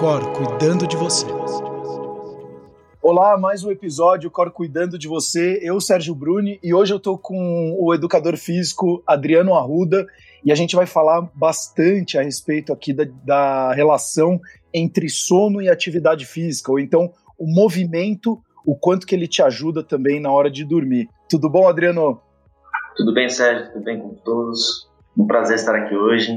Cor cuidando de você. Olá, mais um episódio Cor cuidando de você. Eu, Sérgio Bruni, e hoje eu tô com o educador físico Adriano Arruda e a gente vai falar bastante a respeito aqui da, da relação entre sono e atividade física, ou então o movimento, o quanto que ele te ajuda também na hora de dormir. Tudo bom, Adriano? Tudo bem, Sérgio? Tudo bem com todos? Um prazer estar aqui hoje.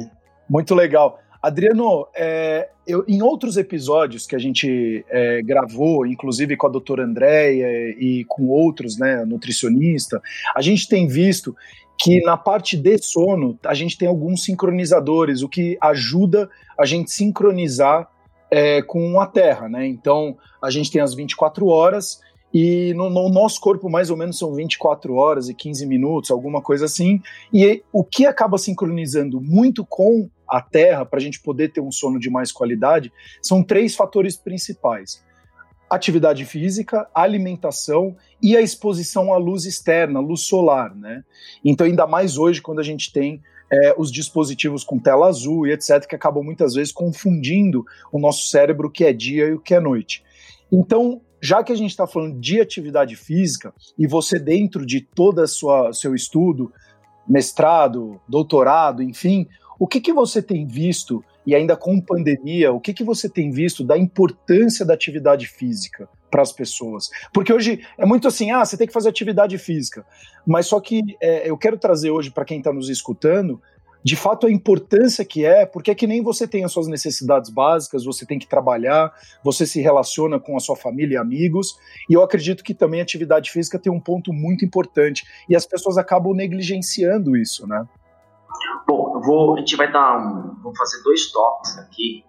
Muito legal. Adriano, é, eu, em outros episódios que a gente é, gravou, inclusive com a doutora Andréia e com outros, né, nutricionista, a gente tem visto que na parte de sono a gente tem alguns sincronizadores, o que ajuda a gente sincronizar é, com a Terra, né? Então a gente tem as 24 horas e no, no, nosso corpo mais ou menos são 24 horas e 15 minutos, alguma coisa assim. E o que acaba sincronizando muito com a Terra, para a gente poder ter um sono de mais qualidade, são três fatores principais: atividade física, alimentação e a exposição à luz externa, luz solar, né? Então, ainda mais hoje, quando a gente tem é, os dispositivos com tela azul e etc., que acabam muitas vezes confundindo o nosso cérebro o que é dia e o que é noite. Então, já que a gente está falando de atividade física e você dentro de todo o seu estudo, mestrado, doutorado, enfim, o que, que você tem visto, e ainda com pandemia, o que, que você tem visto da importância da atividade física para as pessoas? Porque hoje é muito assim, ah, você tem que fazer atividade física. Mas só que é, eu quero trazer hoje para quem está nos escutando, de fato a importância que é, porque é que nem você tem as suas necessidades básicas, você tem que trabalhar, você se relaciona com a sua família e amigos, e eu acredito que também a atividade física tem um ponto muito importante, e as pessoas acabam negligenciando isso, né? Bom, vou, a gente vai dar um, vou fazer dois toques aqui,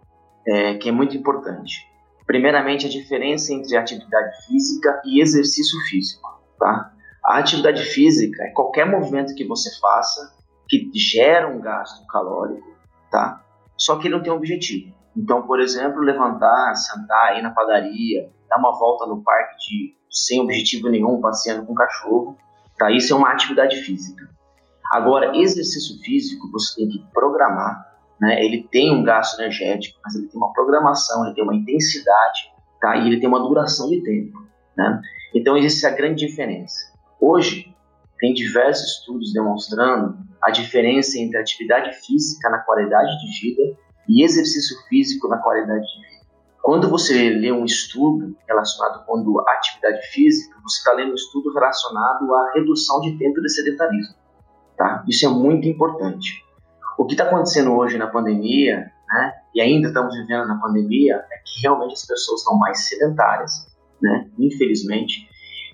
é, que é muito importante. Primeiramente, a diferença entre atividade física e exercício físico, tá? A atividade física é qualquer movimento que você faça que gera um gasto calórico, tá? Só que ele não tem um objetivo. Então, por exemplo, levantar, sentar, ir na padaria, dar uma volta no parque de, sem objetivo nenhum, passeando com o cachorro, tá? Isso é uma atividade física. Agora, exercício físico você tem que programar, né? Ele tem um gasto energético, mas ele tem uma programação, ele tem uma intensidade, tá? E ele tem uma duração de tempo, né? Então existe a grande diferença. Hoje tem diversos estudos demonstrando a diferença entre atividade física na qualidade de vida e exercício físico na qualidade de vida. Quando você lê um estudo relacionado com a atividade física, você está lendo um estudo relacionado à redução de tempo de sedentarismo. Tá? Isso é muito importante. O que está acontecendo hoje na pandemia, né, e ainda estamos vivendo na pandemia, é que realmente as pessoas estão mais sedentárias, né, infelizmente,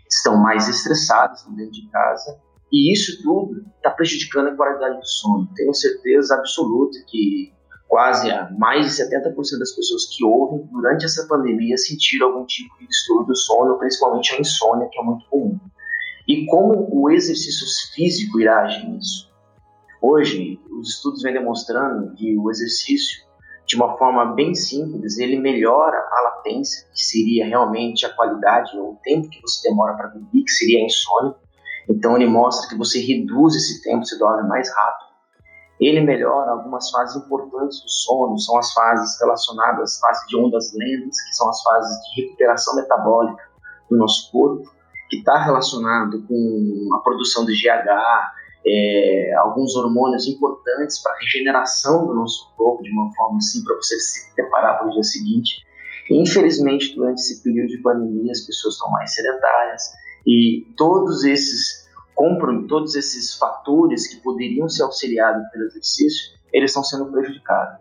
estão mais estressadas dentro de casa, e isso tudo está prejudicando a qualidade do sono. Tenho certeza absoluta que quase mais de 70% das pessoas que ouvem durante essa pandemia sentiram algum tipo de distúrbio do sono, principalmente a insônia, que é muito comum e como o exercício físico irá agir nisso. Hoje, os estudos vêm demonstrando que o exercício, de uma forma bem simples, ele melhora a latência, que seria realmente a qualidade ou o tempo que você demora para dormir, que seria a insônia. Então, ele mostra que você reduz esse tempo, você dorme mais rápido. Ele melhora algumas fases importantes do sono, são as fases relacionadas às fases de ondas lentas, que são as fases de recuperação metabólica do nosso corpo que está relacionado com a produção de GH, é, alguns hormônios importantes para a regeneração do nosso corpo, de uma forma assim, para você se preparar para o dia seguinte. E, infelizmente, durante esse período de pandemia, as pessoas estão mais sedentárias e todos esses compram todos esses fatores que poderiam ser auxiliados pelo exercício, eles estão sendo prejudicados.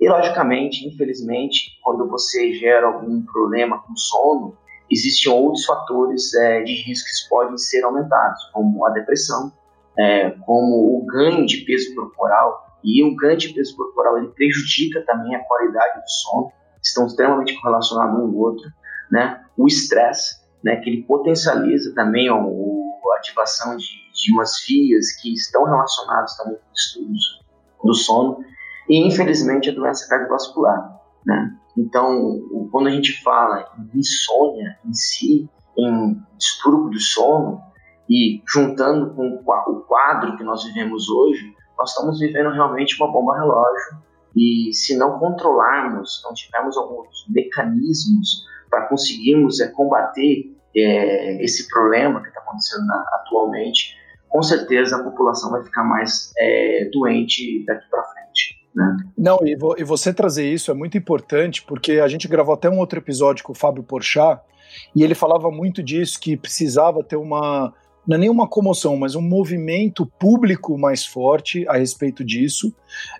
E, logicamente, infelizmente, quando você gera algum problema com sono, existem outros fatores é, de risco que podem ser aumentados, como a depressão, é, como o ganho de peso corporal, e o ganho de peso corporal ele prejudica também a qualidade do sono, estão extremamente correlacionados um com o outro, né? O estresse, né, que ele potencializa também a, a ativação de, de umas vias que estão relacionadas também com estudos do sono, e infelizmente a doença cardiovascular, né? Então, quando a gente fala em insônia em si, em distúrbio do sono, e juntando com o quadro que nós vivemos hoje, nós estamos vivendo realmente uma bomba relógio E se não controlarmos, não tivermos alguns mecanismos para conseguirmos é, combater é, esse problema que está acontecendo na, atualmente, com certeza a população vai ficar mais é, doente daqui para frente. Né? Não, e, vo, e, você trazer isso é muito importante, porque a gente gravou até um outro episódio com o Fábio Porchat, e ele falava muito disso, que precisava ter uma, não é nenhuma comoção, mas um movimento público mais forte a respeito disso,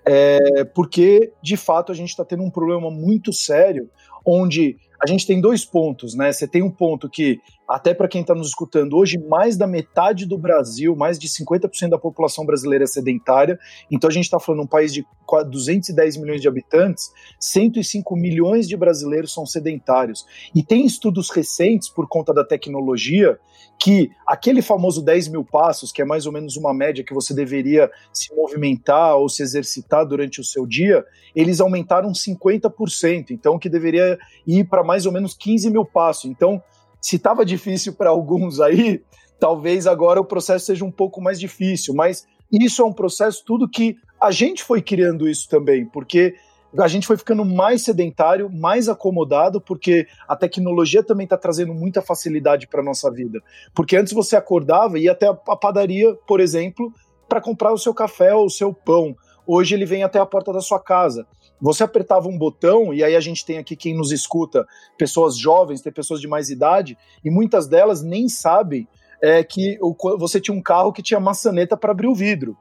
é, porque de fato a gente está tendo um problema muito sério, onde a gente tem dois pontos, né? Você tem um ponto que, até para quem está nos escutando hoje, mais da metade do Brasil, mais de 50% da população brasileira é sedentária. Então a gente está falando um país de 210 milhões de habitantes, 105 milhões de brasileiros são sedentários. E tem estudos recentes, por conta da tecnologia, que aquele famoso 10 mil passos, que é mais ou menos uma média que você deveria se movimentar ou se exercitar durante o seu dia, eles aumentaram 50%. Então, que deveria ir para mais ou menos 15 mil passos. Então, se estava difícil para alguns aí, talvez agora o processo seja um pouco mais difícil. Mas isso é um processo, tudo que a gente foi criando isso também, porque a gente foi ficando mais sedentário, mais acomodado, porque a tecnologia também está trazendo muita facilidade para nossa vida. Porque antes você acordava e ia até a padaria, por exemplo, para comprar o seu café ou o seu pão. Hoje ele vem até a porta da sua casa. Você apertava um botão, e aí a gente tem aqui quem nos escuta, pessoas jovens, tem pessoas de mais idade, e muitas delas nem sabem é, que você tinha um carro que tinha maçaneta para abrir o vidro.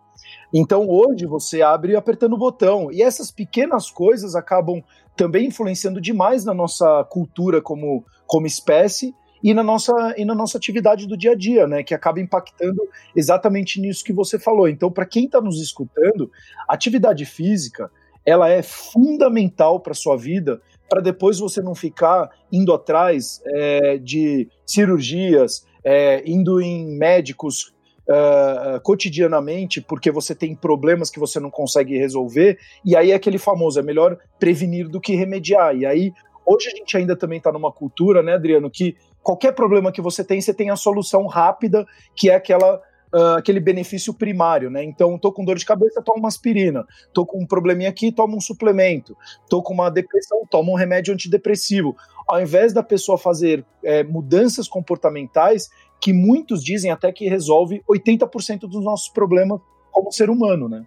Então hoje você abre apertando o botão. E essas pequenas coisas acabam também influenciando demais na nossa cultura como, como espécie e na, nossa, e na nossa atividade do dia a dia, né? Que acaba impactando exatamente nisso que você falou. Então, para quem está nos escutando, atividade física ela é fundamental para sua vida, para depois você não ficar indo atrás é, de cirurgias, é, indo em médicos uh, cotidianamente porque você tem problemas que você não consegue resolver, e aí é aquele famoso, é melhor prevenir do que remediar. E aí, hoje a gente ainda também está numa cultura, né, Adriano, que qualquer problema que você tem, você tem a solução rápida, que é aquela Uh, aquele benefício primário, né? Então, tô com dor de cabeça, toma uma aspirina. Tô com um probleminha aqui, toma um suplemento. Tô com uma depressão, toma um remédio antidepressivo. Ao invés da pessoa fazer é, mudanças comportamentais que muitos dizem até que resolve 80% dos nossos problemas como ser humano, né?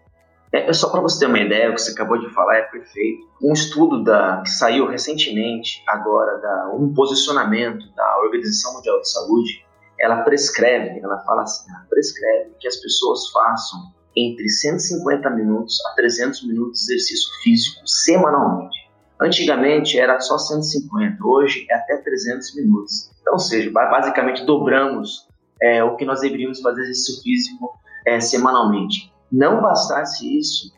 É, só para você ter uma ideia, o que você acabou de falar é perfeito. Um estudo da, que saiu recentemente, agora, da, um posicionamento da Organização Mundial de Saúde, ela prescreve, ela fala assim, ela prescreve que as pessoas façam entre 150 minutos a 300 minutos de exercício físico semanalmente. Antigamente era só 150, hoje é até 300 minutos. Então, ou seja, basicamente dobramos é, o que nós deveríamos fazer exercício físico é, semanalmente. Não bastasse isso,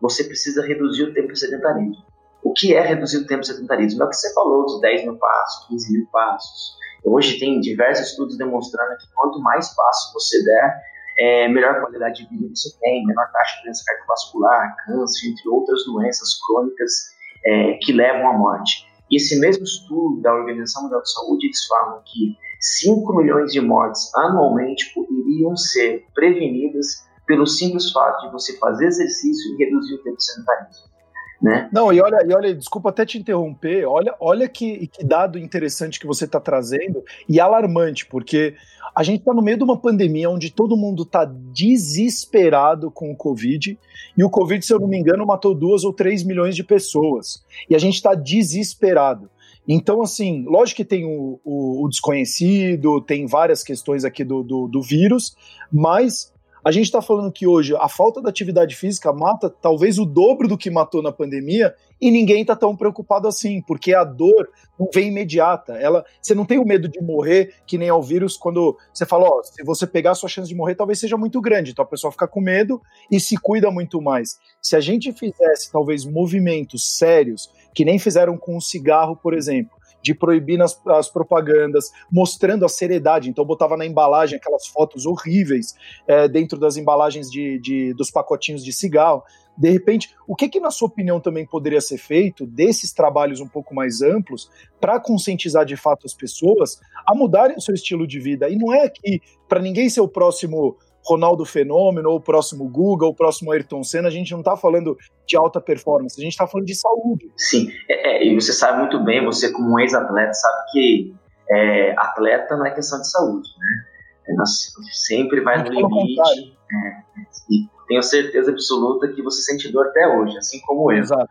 você precisa reduzir o tempo de sedentarismo. O que é reduzir o tempo de sedentarismo? É o que você falou, dos 10 mil passos, 15 mil passos. Hoje tem diversos estudos demonstrando que quanto mais passos você der, é, melhor qualidade de vida você tem, menor taxa de doença cardiovascular, câncer, entre outras doenças crônicas é, que levam à morte. E esse mesmo estudo da Organização Mundial de Saúde, eles falam que 5 milhões de mortes anualmente poderiam ser prevenidas pelo simples fato de você fazer exercício e reduzir o tempo sedentarismo. Né? Não, e olha, e olha, desculpa até te interromper, olha, olha que, que dado interessante que você está trazendo e alarmante, porque a gente está no meio de uma pandemia onde todo mundo está desesperado com o Covid, e o Covid, se eu não me engano, matou duas ou três milhões de pessoas. E a gente está desesperado. Então, assim, lógico que tem o, o, o desconhecido, tem várias questões aqui do, do, do vírus, mas a gente está falando que hoje a falta da atividade física mata talvez o dobro do que matou na pandemia e ninguém está tão preocupado assim, porque a dor não vem imediata. Ela, você não tem o medo de morrer que nem ao vírus quando você fala, ó, se você pegar sua chance de morrer talvez seja muito grande, então a pessoa fica com medo e se cuida muito mais. Se a gente fizesse talvez movimentos sérios que nem fizeram com o cigarro, por exemplo, de proibir nas, as propagandas, mostrando a seriedade. Então, botava na embalagem aquelas fotos horríveis é, dentro das embalagens de, de, dos pacotinhos de cigarro. De repente, o que, que, na sua opinião, também poderia ser feito desses trabalhos um pouco mais amplos para conscientizar de fato as pessoas a mudarem o seu estilo de vida? E não é que para ninguém ser o próximo Ronaldo Fenômeno, ou o próximo Google, ou o próximo Ayrton Senna, a gente não está falando de alta performance, a gente está falando de saúde. Sim, é, é, e você sabe muito bem, você como um ex-atleta, sabe que é, atleta não é questão de saúde, né? É, nós sempre vai no limite. É, e tenho certeza absoluta que você sente dor até hoje, assim como eu. Exato.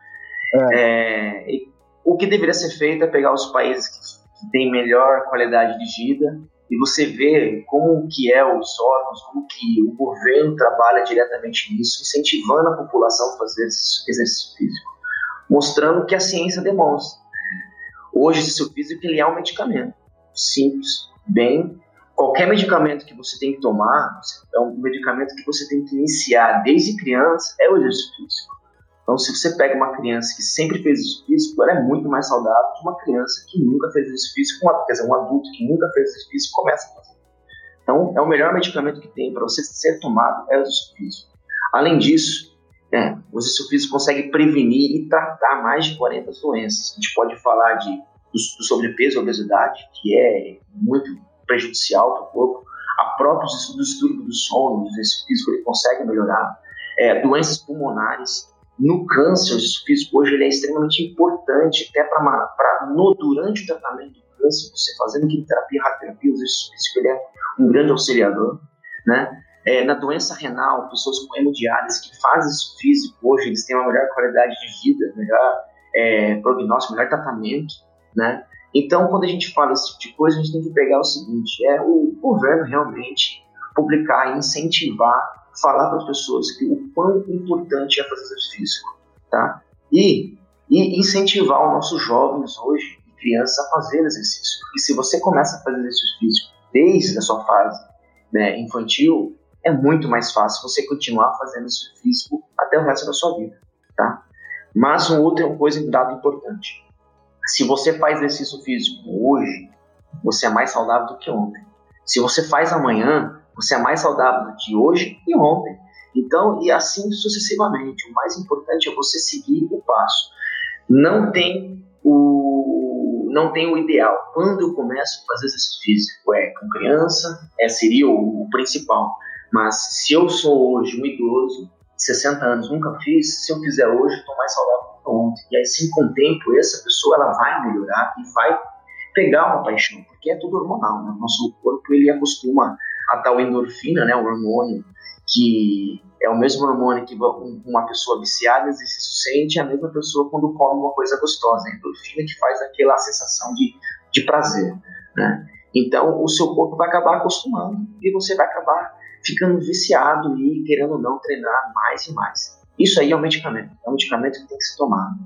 É. o que deveria ser feito é pegar os países que, que têm melhor qualidade de vida e você vê como que é os órgãos, como que o governo trabalha diretamente nisso, incentivando a população a fazer exercício físico, mostrando que a ciência demonstra. Hoje, o exercício físico ele é um medicamento simples, bem qualquer medicamento que você tem que tomar, é um medicamento que você tem que iniciar desde criança, é o exercício físico. Então, se você pega uma criança que sempre fez exercício físico, ela é muito mais saudável que uma criança que nunca fez exercício físico, quer dizer, um adulto que nunca fez exercício físico começa a fazer. Então, é o melhor medicamento que tem para você ser tomado é o exercício físico. Além disso, é, o exercício físico consegue prevenir e tratar mais de 40 doenças. A gente pode falar de, do, do sobrepeso e obesidade, que é muito prejudicial para o corpo, a próprios distúrbios do sono, o exercício físico ele consegue melhorar, é, doenças pulmonares, no câncer, o exercício físico hoje ele é extremamente importante, até para durante o tratamento do câncer, você fazendo quimioterapia, radioterapia, o exercício físico ele é um grande auxiliador, né? É, na doença renal, pessoas com hemodiálise que fazem exercício físico hoje, eles têm uma melhor qualidade de vida, melhor é, prognóstico, melhor tratamento, né? Então, quando a gente fala esse tipo de coisa, a gente tem que pegar o seguinte: é o governo realmente publicar, incentivar, falar para as pessoas que o quão importante é fazer exercício físico, tá? E, e incentivar os nossos jovens hoje e crianças a fazer exercício. E se você começa a fazer exercício físico desde a sua fase né, infantil, é muito mais fácil você continuar fazendo exercício físico até o resto da sua vida, tá? Mas um outro coisa, um dado importante se você faz exercício físico hoje, você é mais saudável do que ontem. Se você faz amanhã, você é mais saudável do que hoje e ontem. Então, e assim sucessivamente. O mais importante é você seguir o passo. Não tem o, não tem o ideal. Quando eu começo a fazer exercício físico, é com criança, é, seria o, o principal. Mas se eu sou hoje um idoso, 60 anos, nunca fiz, se eu fizer hoje, estou mais saudável ontem. E assim, com o tempo, essa pessoa ela vai melhorar e vai pegar uma paixão, porque é tudo hormonal, né? Nosso corpo ele acostuma a tal endorfina, né, o hormônio que é o mesmo hormônio que uma pessoa viciada se sente, é a mesma pessoa quando come uma coisa gostosa, a endorfina que faz aquela sensação de, de prazer, né? Então, o seu corpo vai acabar acostumando e você vai acabar ficando viciado e querendo ou não treinar mais e mais. Isso aí é um medicamento, é um medicamento que tem que ser tomado.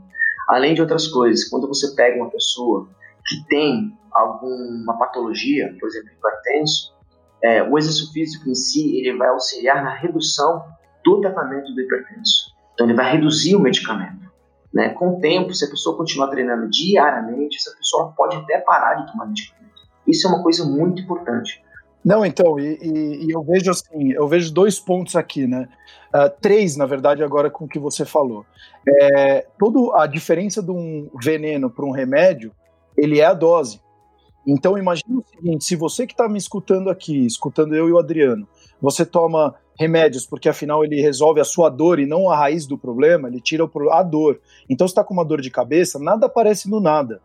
Além de outras coisas, quando você pega uma pessoa que tem alguma patologia, por exemplo, hipertenso, é, o exercício físico em si ele vai auxiliar na redução do tratamento do hipertenso. Então ele vai reduzir o medicamento. Né? Com o tempo, se a pessoa continuar treinando diariamente, essa pessoa pode até parar de tomar medicamento. Isso é uma coisa muito importante. Não, então, e, e, e, eu vejo assim, eu vejo dois pontos aqui, né? Uh, três, na verdade, agora com o que você falou. É, toda a diferença de um veneno para um remédio, ele é a dose. Então, imagine o seguinte: se você que está me escutando aqui, escutando eu e o Adriano, você toma remédios porque afinal ele resolve a sua dor e não a raiz do problema, ele tira a dor. Então, se está com uma dor de cabeça, nada aparece no nada.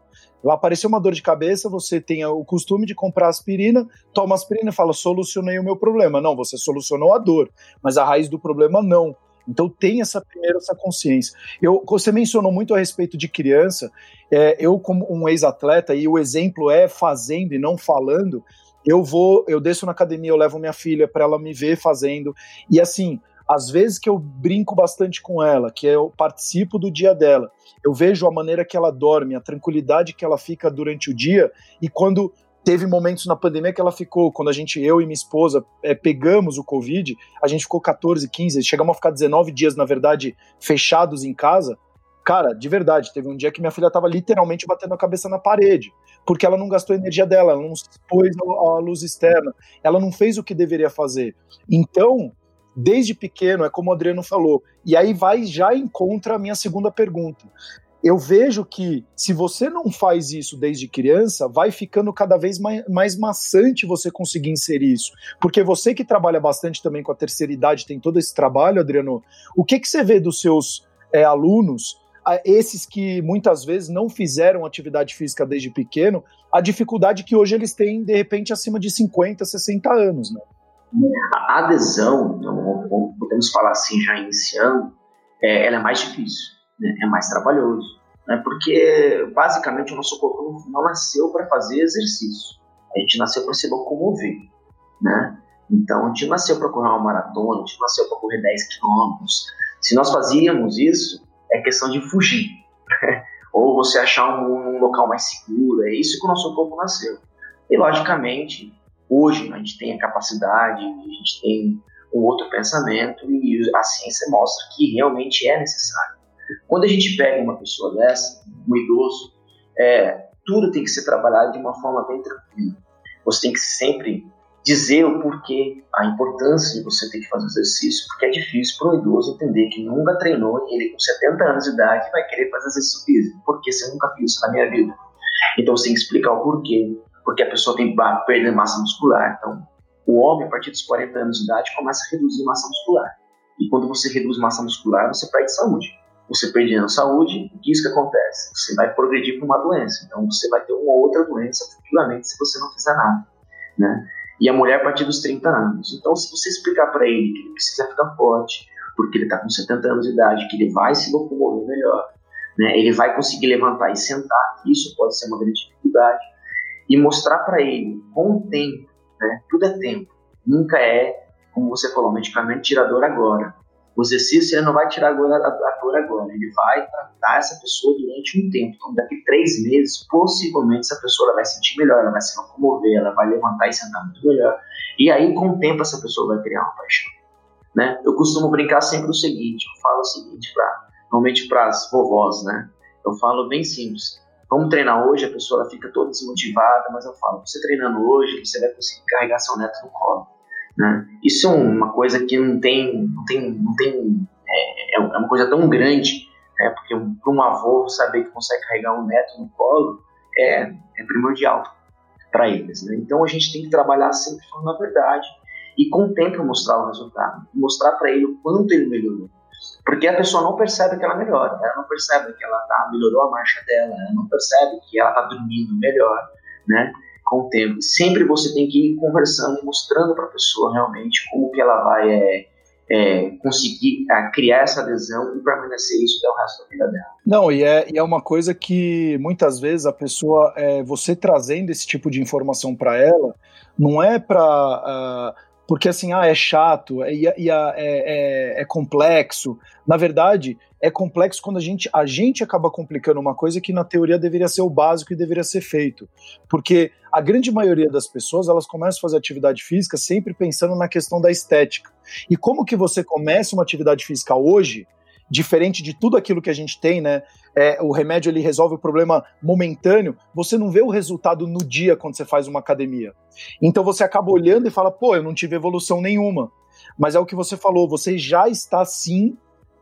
Apareceu uma dor de cabeça, você tem o costume de comprar aspirina, toma aspirina e fala, solucionei o meu problema. Não, você solucionou a dor, mas a raiz do problema não. Então tem essa primeira essa consciência. Eu, você mencionou muito a respeito de criança. É, eu como um ex-atleta e o exemplo é fazendo e não falando. Eu vou, eu desço na academia, eu levo minha filha para ela me ver fazendo e assim às vezes que eu brinco bastante com ela, que eu participo do dia dela, eu vejo a maneira que ela dorme, a tranquilidade que ela fica durante o dia, e quando teve momentos na pandemia que ela ficou, quando a gente, eu e minha esposa, é, pegamos o Covid, a gente ficou 14, 15, chegamos a ficar 19 dias, na verdade, fechados em casa. Cara, de verdade, teve um dia que minha filha estava literalmente batendo a cabeça na parede, porque ela não gastou a energia dela, ela não se expôs à luz externa, ela não fez o que deveria fazer. Então, desde pequeno, é como o Adriano falou. E aí vai já encontra a minha segunda pergunta. Eu vejo que se você não faz isso desde criança, vai ficando cada vez mais, mais maçante você conseguir inserir isso. Porque você que trabalha bastante também com a terceira idade, tem todo esse trabalho, Adriano, o que, que você vê dos seus é, alunos, esses que muitas vezes não fizeram atividade física desde pequeno, a dificuldade que hoje eles têm, de repente, acima de 50, 60 anos, né? A adesão, então, podemos falar assim, já iniciando, é, ela é mais difícil né, é mais trabalhoso. Né, porque, basicamente, o nosso corpo não, nasceu para fazer exercício. A gente nasceu para se locomover. Né? Então, a gente nasceu para correr uma maratona, a gente nasceu para correr 10 quilômetros. Se nós fazíamos isso, é questão de fugir. Ou você achar um, um local mais seguro. É isso que o nosso corpo nasceu. E, logicamente, hoje a gente tem a capacidade, a gente tem um outro pensamento e a ciência mostra que realmente é necessário. Quando a gente pega uma pessoa dessa, um idoso, é, tudo tem que ser trabalhado de uma forma bem tranquila. Você tem que sempre dizer o porquê, a importância de você ter que fazer exercício, porque é difícil para um idoso entender que nunca treinou e ele com 70 anos de idade vai querer fazer exercício físico. Porque você nunca fez isso na minha vida. Então você tem que explicar o porquê. Porque a pessoa tem que perder massa muscular. Então, o homem, a partir dos 40 anos de idade, começa a reduzir massa muscular. E quando você reduz massa muscular, você perde saúde você perdendo saúde, o que isso que acontece? Você vai progredir para uma doença. Então você vai ter uma outra doença futuramente se você não fizer nada, né? E a mulher a partir dos 30 anos. Então se você explicar para ele que ele precisa ficar forte, porque ele está com 70 anos de idade, que ele vai se locomover melhor, né? Ele vai conseguir levantar e sentar, isso pode ser uma grande dificuldade, e mostrar para ele com o tempo, né? Tudo é tempo. Nunca é, como você falou, medicamento tirador agora o exercício ele não vai tirar a dor, agora, ele vai tratar essa pessoa durante um tempo. Então, daqui a três meses, possivelmente essa pessoa vai sentir melhor, ela vai se locomover, ela vai levantar e sentar muito melhor. E aí, com o tempo, essa pessoa vai criar uma paixão. Né? Eu costumo brincar sempre o seguinte: eu falo o seguinte, pra, normalmente para as vovós, né? Eu falo bem simples. Vamos treinar hoje, a pessoa fica toda desmotivada, mas eu falo: você treinando hoje, você vai conseguir carregar seu neto no colo né? Isso é uma coisa que não tem, não tem, não tem é, é uma coisa tão grande, né? porque para um avô saber que consegue carregar um neto no colo é, é primordial para eles. Né? Então a gente tem que trabalhar sempre falando a verdade e com o tempo mostrar o resultado, mostrar para ele o quanto ele melhorou. Porque a pessoa não percebe que ela melhora, ela não percebe que ela tá, melhorou a marcha dela, ela não percebe que ela está dormindo melhor, né? Com o tempo. Sempre você tem que ir conversando mostrando para a pessoa realmente como que ela vai é, é, conseguir é, criar essa adesão e permanecer isso até o resto da vida dela. Não, e é, e é uma coisa que muitas vezes a pessoa, é, você trazendo esse tipo de informação para ela, não é para. Uh, ah, porque assim, ah, é chato, é, é, é, é, complexo. Na verdade, é complexo quando a gente, a gente acaba complicando uma coisa que na teoria deveria ser o básico e deveria ser feito. Porque a grande maioria das pessoas, elas começam a fazer atividade física sempre pensando na questão da estética. E como que você começa uma atividade física hoje, diferente de tudo aquilo que a gente tem, né? É, o remédio ele resolve o problema momentâneo, você não vê o resultado no dia quando você faz uma academia. Então você acaba olhando e fala, pô, eu não tive evolução nenhuma. Mas é o que você falou, você já está sim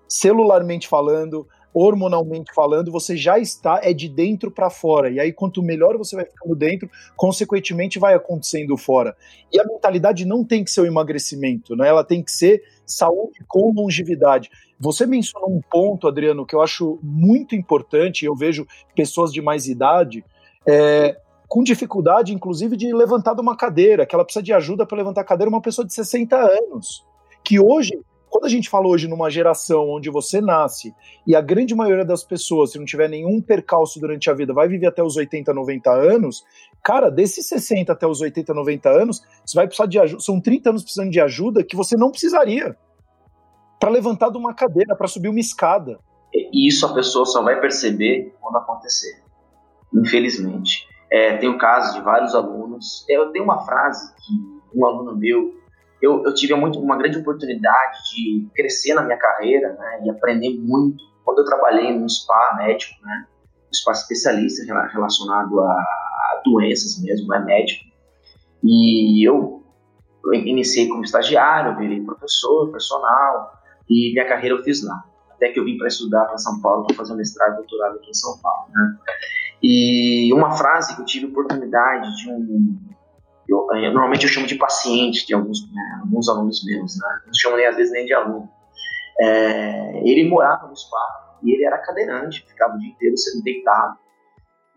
celularmente falando, hormonalmente falando, você já está é de dentro para fora. E aí quanto melhor você vai ficando dentro, consequentemente vai acontecendo fora. E a mentalidade não tem que ser o emagrecimento, né? Ela tem que ser saúde com longevidade. Você mencionou um ponto, Adriano, que eu acho muito importante, eu vejo pessoas de mais idade é, com dificuldade, inclusive, de levantar de uma cadeira, que ela precisa de ajuda para levantar a cadeira, uma pessoa de 60 anos, que hoje quando a gente fala hoje numa geração onde você nasce e a grande maioria das pessoas, se não tiver nenhum percalço durante a vida, vai viver até os 80, 90 anos, cara, desses 60 até os 80, 90 anos, você vai precisar de ajuda. São 30 anos precisando de ajuda que você não precisaria para levantar de uma cadeira, para subir uma escada. E isso a pessoa só vai perceber quando acontecer. Infelizmente. É, tenho casos de vários alunos. Eu tenho uma frase que um aluno meu eu, eu tive muito, uma grande oportunidade de crescer na minha carreira né, e aprender muito quando eu trabalhei num spa médico, né, um spa especialista relacionado a, doenças mesmo, é médico. E eu iniciei como estagiário, virei professor, personal, e minha carreira eu fiz lá. até que eu vim para estudar para São Paulo, para fazer um mestrado e doutorado aqui em São Paulo. Né? E uma frase que eu tive oportunidade de um. Eu, eu, normalmente eu chamo de paciente de alguns, né, alguns alunos meus, né? não chamo nem às vezes nem de aluno. É, ele morava no spa e ele era cadeirante, ficava o dia inteiro sendo deitado.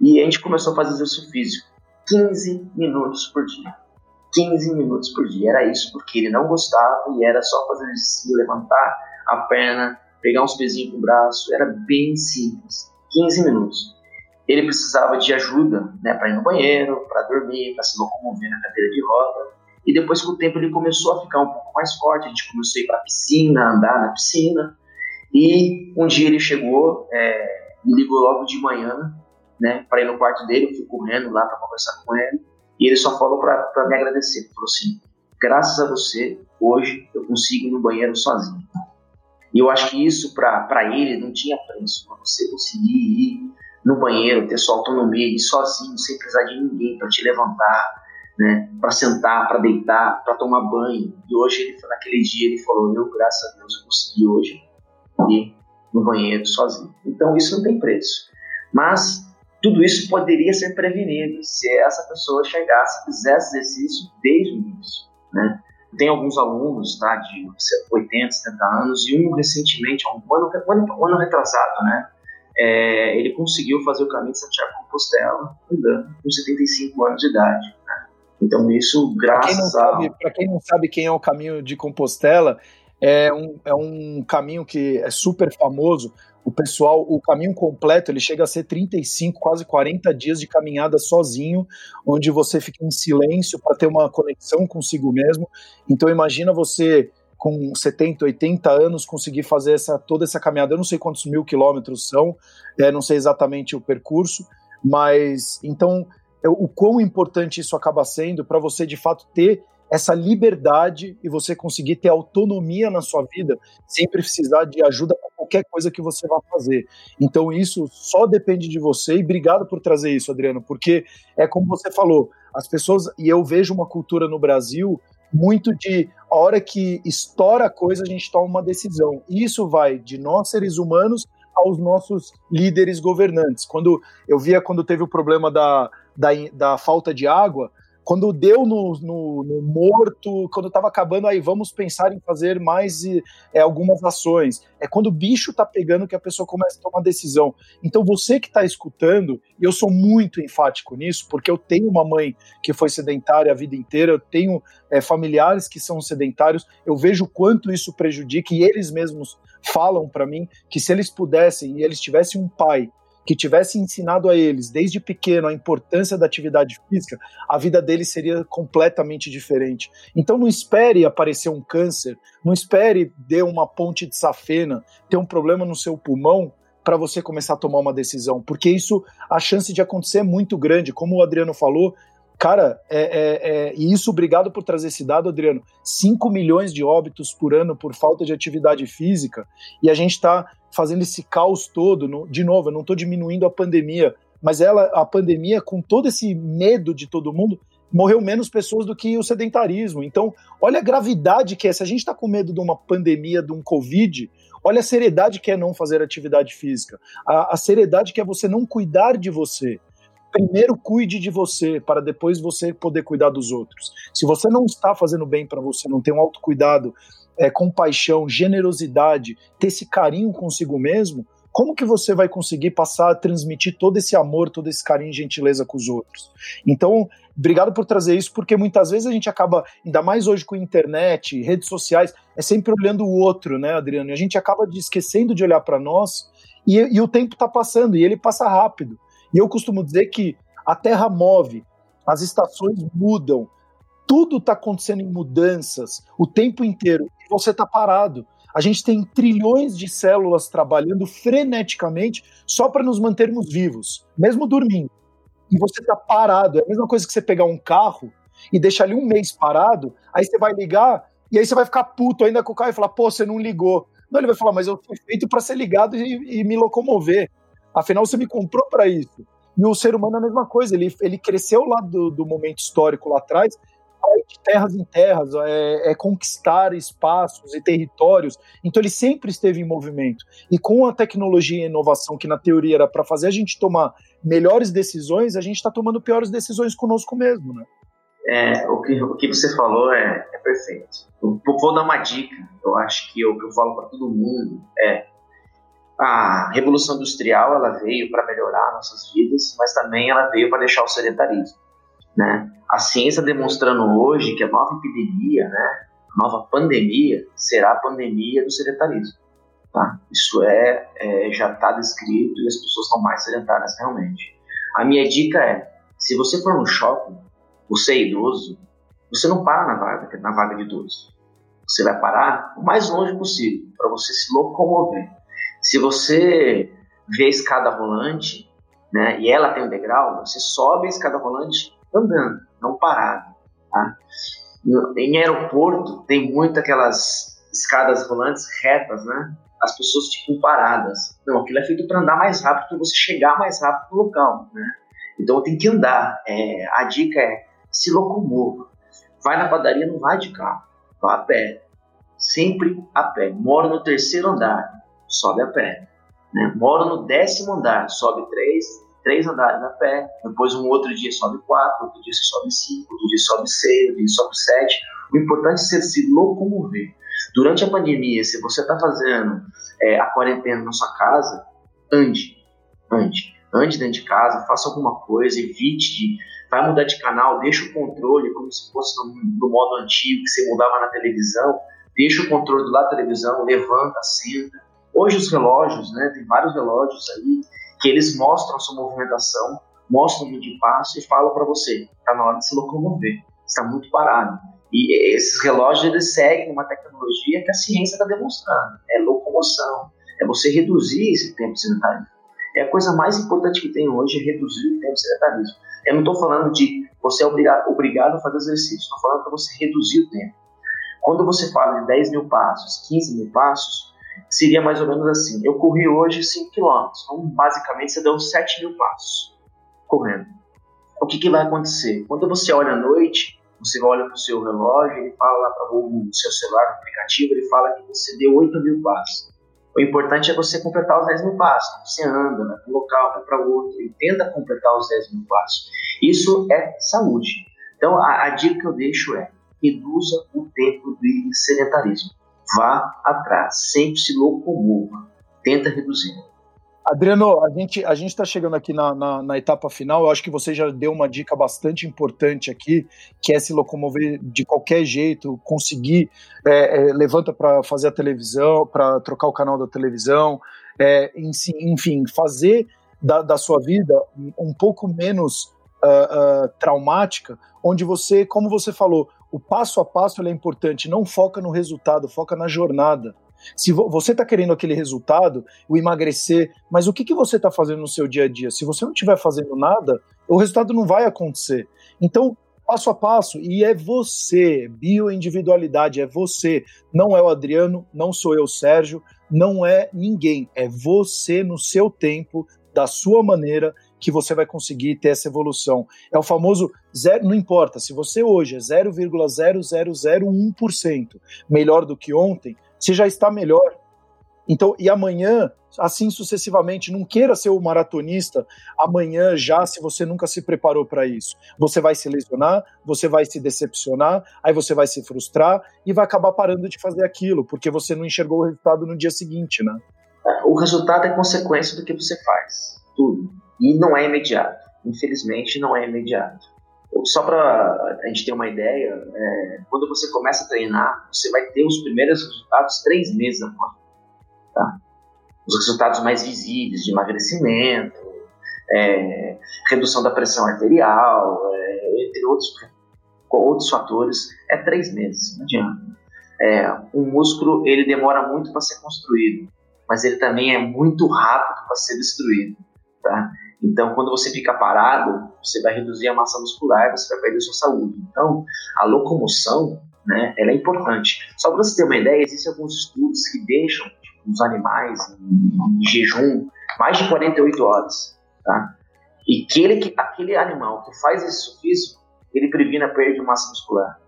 E a gente começou a fazer exercício físico 15 minutos por dia. 15 minutos por dia. Era isso, porque ele não gostava e era só fazer exercício, levantar a perna, pegar uns pezinhos com o braço. Era bem simples. 15 minutos. Ele precisava de ajuda né, para ir no banheiro, para dormir, para se locomover na cadeira de roda. E depois, com o tempo, ele começou a ficar um pouco mais forte. A gente começou a ir para a piscina, andar na piscina. E um dia ele chegou, é, me ligou logo de manhã, né, para ir no quarto dele. Eu fui correndo lá para conversar com ele. E ele só falou para me agradecer. Ele falou assim: graças a você, hoje eu consigo ir no banheiro sozinho. E eu acho que isso para ele não tinha preço. Para você conseguir ir no banheiro, ter sua autonomia, ir sozinho, sem precisar de ninguém para te levantar, né, para sentar, para deitar, para tomar banho. E hoje, ele, naquele dia, ele falou: Eu, graças a Deus, eu consegui hoje ir no banheiro sozinho. Então, isso não tem preço. Mas tudo isso poderia ser prevenido se essa pessoa chegasse, fizesse exercício desde o início, né? Tem alguns alunos, tá, de 80, 70 anos, e um recentemente, um ano, um ano, ano retrasado, né, é, ele conseguiu fazer o caminho de Santiago Compostela andando com 75 anos de idade. Né? Então, isso graças a. Para quem não sabe quem é o caminho de Compostela, é um, é um caminho que é super famoso o pessoal, o caminho completo, ele chega a ser 35, quase 40 dias de caminhada sozinho, onde você fica em silêncio para ter uma conexão consigo mesmo. Então imagina você com 70, 80 anos conseguir fazer essa, toda essa caminhada. Eu não sei quantos mil quilômetros são, é, não sei exatamente o percurso, mas então o quão importante isso acaba sendo para você de fato ter essa liberdade e você conseguir ter autonomia na sua vida sem precisar de ajuda para qualquer coisa que você vá fazer. Então isso só depende de você e obrigado por trazer isso, Adriano, porque é como você falou, as pessoas e eu vejo uma cultura no Brasil muito de a hora que estoura a coisa a gente toma uma decisão. E isso vai de nós seres humanos aos nossos líderes governantes. Quando eu via quando teve o problema da, da, da falta de água, quando deu no, no, no morto, quando estava acabando, aí vamos pensar em fazer mais é, algumas ações. É quando o bicho está pegando que a pessoa começa a tomar decisão. Então você que está escutando, e eu sou muito enfático nisso, porque eu tenho uma mãe que foi sedentária a vida inteira, eu tenho é, familiares que são sedentários, eu vejo quanto isso prejudica, e eles mesmos falam para mim que se eles pudessem e eles tivessem um pai que tivesse ensinado a eles desde pequeno a importância da atividade física, a vida deles seria completamente diferente. Então não espere aparecer um câncer, não espere ter uma ponte de safena, ter um problema no seu pulmão para você começar a tomar uma decisão, porque isso a chance de acontecer é muito grande, como o Adriano falou. Cara, é, é, é, e isso, obrigado por trazer esse dado, Adriano. 5 milhões de óbitos por ano por falta de atividade física, e a gente está fazendo esse caos todo. No, de novo, eu não estou diminuindo a pandemia, mas ela, a pandemia, com todo esse medo de todo mundo, morreu menos pessoas do que o sedentarismo. Então, olha a gravidade que é. Se a gente está com medo de uma pandemia, de um Covid, olha a seriedade que é não fazer atividade física. A, a seriedade que é você não cuidar de você. Primeiro cuide de você, para depois você poder cuidar dos outros. Se você não está fazendo bem para você, não tem um autocuidado, é, compaixão, generosidade, ter esse carinho consigo mesmo, como que você vai conseguir passar a transmitir todo esse amor, todo esse carinho e gentileza com os outros? Então, obrigado por trazer isso, porque muitas vezes a gente acaba, ainda mais hoje com internet, redes sociais, é sempre olhando o outro, né, Adriano? E a gente acaba esquecendo de olhar para nós e, e o tempo está passando e ele passa rápido. E eu costumo dizer que a Terra move, as estações mudam, tudo está acontecendo em mudanças o tempo inteiro e você está parado. A gente tem trilhões de células trabalhando freneticamente só para nos mantermos vivos, mesmo dormindo. E você está parado. É a mesma coisa que você pegar um carro e deixar ali um mês parado, aí você vai ligar e aí você vai ficar puto ainda com o carro e falar, pô, você não ligou. Não, ele vai falar, mas eu fui feito para ser ligado e, e, me locomover. Afinal, você me comprou para isso. E o ser humano é a mesma coisa, ele, ele cresceu lá do, do momento histórico lá atrás de terras em terras, é, é, conquistar espaços e territórios. Então ele sempre esteve em movimento. E com a tecnologia e inovação, que na teoria era para fazer a gente tomar melhores decisões, a gente está tomando piores decisões conosco mesmo, né? É, o, que, o que você falou é, é perfeito. Eu vou dar uma dica. Eu acho que o que eu falo para todo mundo é a revolução industrial ela veio para melhorar nossas vidas, mas também ela veio para deixar o sedentarismo. Né? A ciência demonstrando hoje que a nova epidemia, né, a nova pandemia, será a pandemia do sedentarismo. Tá? Isso é, é já está descrito e as pessoas estão mais sedentárias realmente. A minha dica é, se você for no shopping, você é idoso, você não para na vaga, na vaga de idoso. Você vai parar o mais longe possível para você se locomover. Se você vê a escada rolante, né, e ela tem um degrau, você sobe a escada rolante andando, não parado. Tá? Em aeroporto tem muito aquelas escadas rolantes retas, né? As pessoas ficam paradas. Não, aquilo é feito para andar mais rápido, para você chegar mais rápido no local, né? Então tem que andar. É, a dica é se locomova. Vai na padaria, não vai de carro, vá a pé. Sempre a pé. Mora no terceiro andar, sobe a pé. Né? Mora no décimo andar, sobe três, três andares a pé. Depois um outro dia sobe quatro, outro dia você sobe cinco, outro dia sobe seis, outro dia sobe sete. O importante é se locomover. Durante a pandemia, se você está fazendo é, a quarentena na sua casa, ande, ande. Ande dentro de casa, faça alguma coisa, evite de vai mudar de canal, deixa o controle como se fosse no, no modo antigo que você mudava na televisão, deixa o controle lado da televisão, levanta, senta. Hoje os relógios, né, tem vários relógios aí que eles mostram a sua movimentação, mostram o de passo e falam para você, está na hora de se locomover, está muito parado. E esses relógios eles seguem uma tecnologia que a ciência está demonstrando, é locomoção, é você reduzir esse tempo sedentário. É a coisa mais importante que tem hoje é reduzir o tempo sedentarismo. Eu não estou falando de você é obrigado, obrigado a fazer exercício, estou falando para você reduzir o tempo. Quando você fala de 10 mil passos, 15 mil passos, seria mais ou menos assim. Eu corri hoje 5 km, então basicamente você deu 7 mil passos correndo. O que, que vai acontecer? Quando você olha à noite, você olha para o seu relógio, ele fala lá para o seu celular, no aplicativo, ele fala que você deu 8 mil passos. O importante é você completar os 10 mil passos. Você anda, vai para um local, vai para outro e tenta completar os 10 mil passos. Isso é saúde. Então, a, a dica que eu deixo é reduza o tempo do sedentarismo. Vá atrás, sempre se locomova. Tenta reduzir. Adriano, a gente a gente está chegando aqui na, na, na, etapa final. Eu acho que você já deu uma dica bastante importante aqui, que é se locomover de qualquer jeito, conseguir é, é, levanta para fazer a televisão, para trocar o canal da televisão, é, enfim, fazer da, da, sua vida um pouco menos uh, uh, traumática, onde você, como você falou, o passo a passo é importante. Não foca no resultado, foca na jornada. Se você está querendo aquele resultado, o emagrecer, mas o que, que você está fazendo no seu dia a dia? Se você não estiver fazendo nada, o resultado não vai acontecer. Então, passo a passo, e é você, bioindividualidade, é você. Não é o Adriano, não sou eu, Sérgio, não é ninguém. É você no seu tempo, da sua maneira, que você vai conseguir ter essa evolução. É o famoso zero, não importa, se você hoje é 0,0001% melhor do que ontem, você já está melhor. Então, e amanhã, assim sucessivamente, não queira ser o maratonista amanhã já, se você nunca se preparou para isso. Você vai se lesionar, você vai se decepcionar, aí você vai se frustrar e vai acabar parando de fazer aquilo, porque você não enxergou o resultado no dia seguinte, né? O resultado é consequência do que você faz, tudo. E não é imediato. Infelizmente, não é imediato. Só para a gente ter uma ideia, é, quando você começa a treinar, você vai ter os primeiros resultados três meses após. Tá? Os resultados mais visíveis de emagrecimento, é, redução da pressão arterial, é, entre outros, outros fatores, é três meses, não adianta. É, um músculo ele demora muito para ser construído, mas ele também é muito rápido para ser destruído. Tá? Então, quando você fica parado, você vai reduzir a massa muscular, você vai perder sua saúde. Então, a locomoção, né, ela é importante. Só para você ter uma ideia, existem alguns estudos que deixam tipo, os animais em, em jejum mais de 48 horas, tá? E aquele, animal que faz exercício físico, ele previne a perda de massa muscular.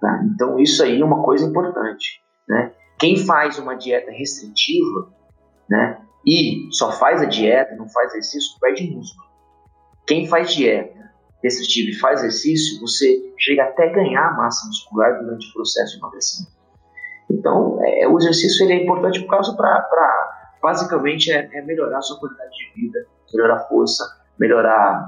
Tá? Então isso aí é uma coisa importante. Né? Quem faz uma dieta restritiva né, e só faz a dieta, não faz exercício, perde músculo. Quem faz dieta restritiva e faz exercício, você chega até ganhar massa muscular durante o processo de emagrecimento. Então, é, o exercício ele é importante por causa para, basicamente, é, é, melhorar a sua qualidade de vida, melhorar a força, melhorar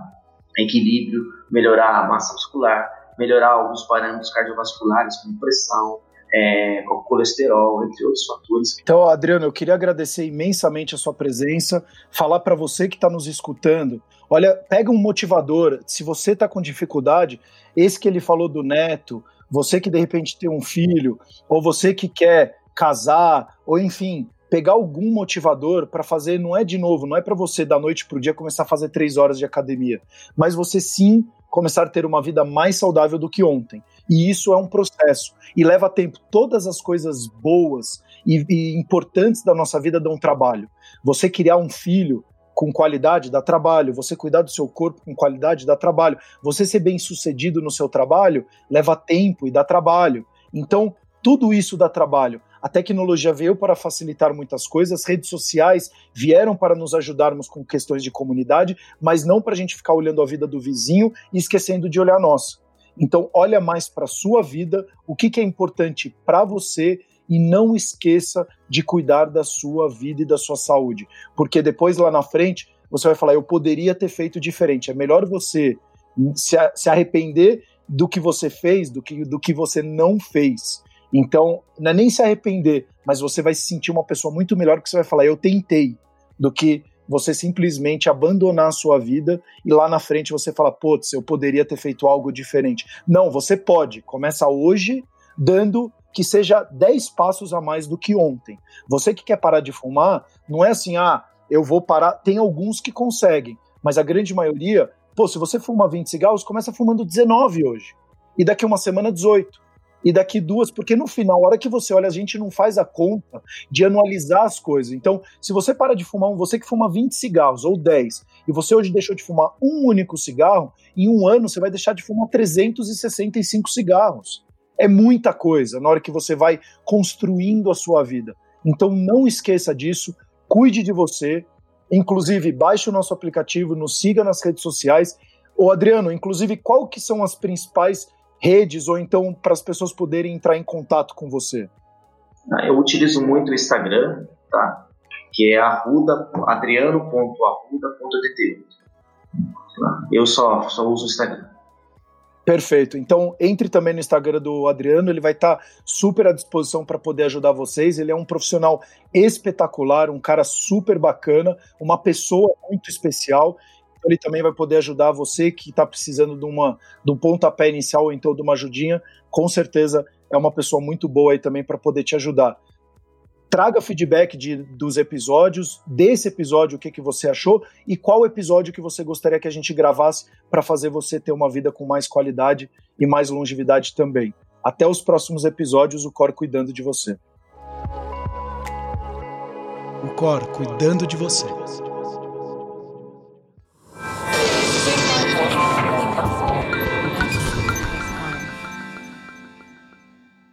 equilíbrio, melhorar a massa muscular, melhorar alguns parâmetros cardiovasculares, como pressão, é, colesterol, entre outros fatores. Então, Adriano, eu queria agradecer imensamente a sua presença, falar para você que está nos escutando, olha, pega um motivador, se você está com dificuldade, esse que ele falou do neto, você que de repente tem um filho, ou você que quer casar, ou enfim, pegar algum motivador para fazer, não é de novo, não é para você da noite para o dia começar a fazer três horas de academia, mas você sim começar a ter uma vida mais saudável do que ontem. E isso é um processo e leva tempo. Todas as coisas boas e, e importantes da nossa vida dão trabalho. Você criar um filho com qualidade dá trabalho, você cuidar do seu corpo com qualidade dá trabalho, você ser bem sucedido no seu trabalho leva tempo e dá trabalho. Então, tudo isso dá trabalho. A tecnologia veio para facilitar muitas coisas, as redes sociais vieram para nos ajudarmos com questões de comunidade, mas não para a gente ficar olhando a vida do vizinho e esquecendo de olhar a nossa. Então, olha mais para a sua vida, o que, que é importante para você e não esqueça de cuidar da sua vida e da sua saúde, porque depois lá na frente você vai falar: eu poderia ter feito diferente. É melhor você se arrepender do que você fez do que, do que você não fez. Então, não é nem se arrepender, mas você vai se sentir uma pessoa muito melhor que você vai falar, eu tentei, do que você simplesmente abandonar a sua vida e lá na frente você fala, putz, eu poderia ter feito algo diferente. Não, você pode. Começa hoje dando que seja 10 passos a mais do que ontem. Você que quer parar de fumar, não é assim, ah, eu vou parar. Tem alguns que conseguem, mas a grande maioria, pô, se você fuma 20 cigarros, começa fumando 19 hoje. E daqui uma semana, 18 e daqui duas, porque no final, a hora que você olha, a gente não faz a conta de anualizar as coisas. Então, se você para de fumar, você que fuma 20 cigarros ou 10, e você hoje deixou de fumar um único cigarro, em um ano você vai deixar de fumar 365 cigarros. É muita coisa na hora que você vai construindo a sua vida. Então, não esqueça disso, cuide de você, inclusive baixe o nosso aplicativo, nos siga nas redes sociais. Ô Adriano, inclusive, qual que são as principais redes ou então para as pessoas poderem entrar em contato com você? Ah, eu utilizo muito o Instagram, tá? Que é arruda, adriano.arruda.tt. Eu só, só uso o Instagram. Perfeito. Então, entre também no Instagram do Adriano, ele vai estar tá super à disposição para poder ajudar vocês. Ele é um profissional espetacular, um cara super bacana, uma pessoa muito especial ele também vai poder ajudar você que está precisando de, uma, de um pontapé inicial ou então de uma ajudinha. Com certeza é uma pessoa muito boa aí também para poder te ajudar. Traga feedback de, dos episódios, desse episódio, o que, que você achou e qual episódio que você gostaria que a gente gravasse para fazer você ter uma vida com mais qualidade e mais longevidade também. Até os próximos episódios, o Cor cuidando de você. O Cor cuidando de você.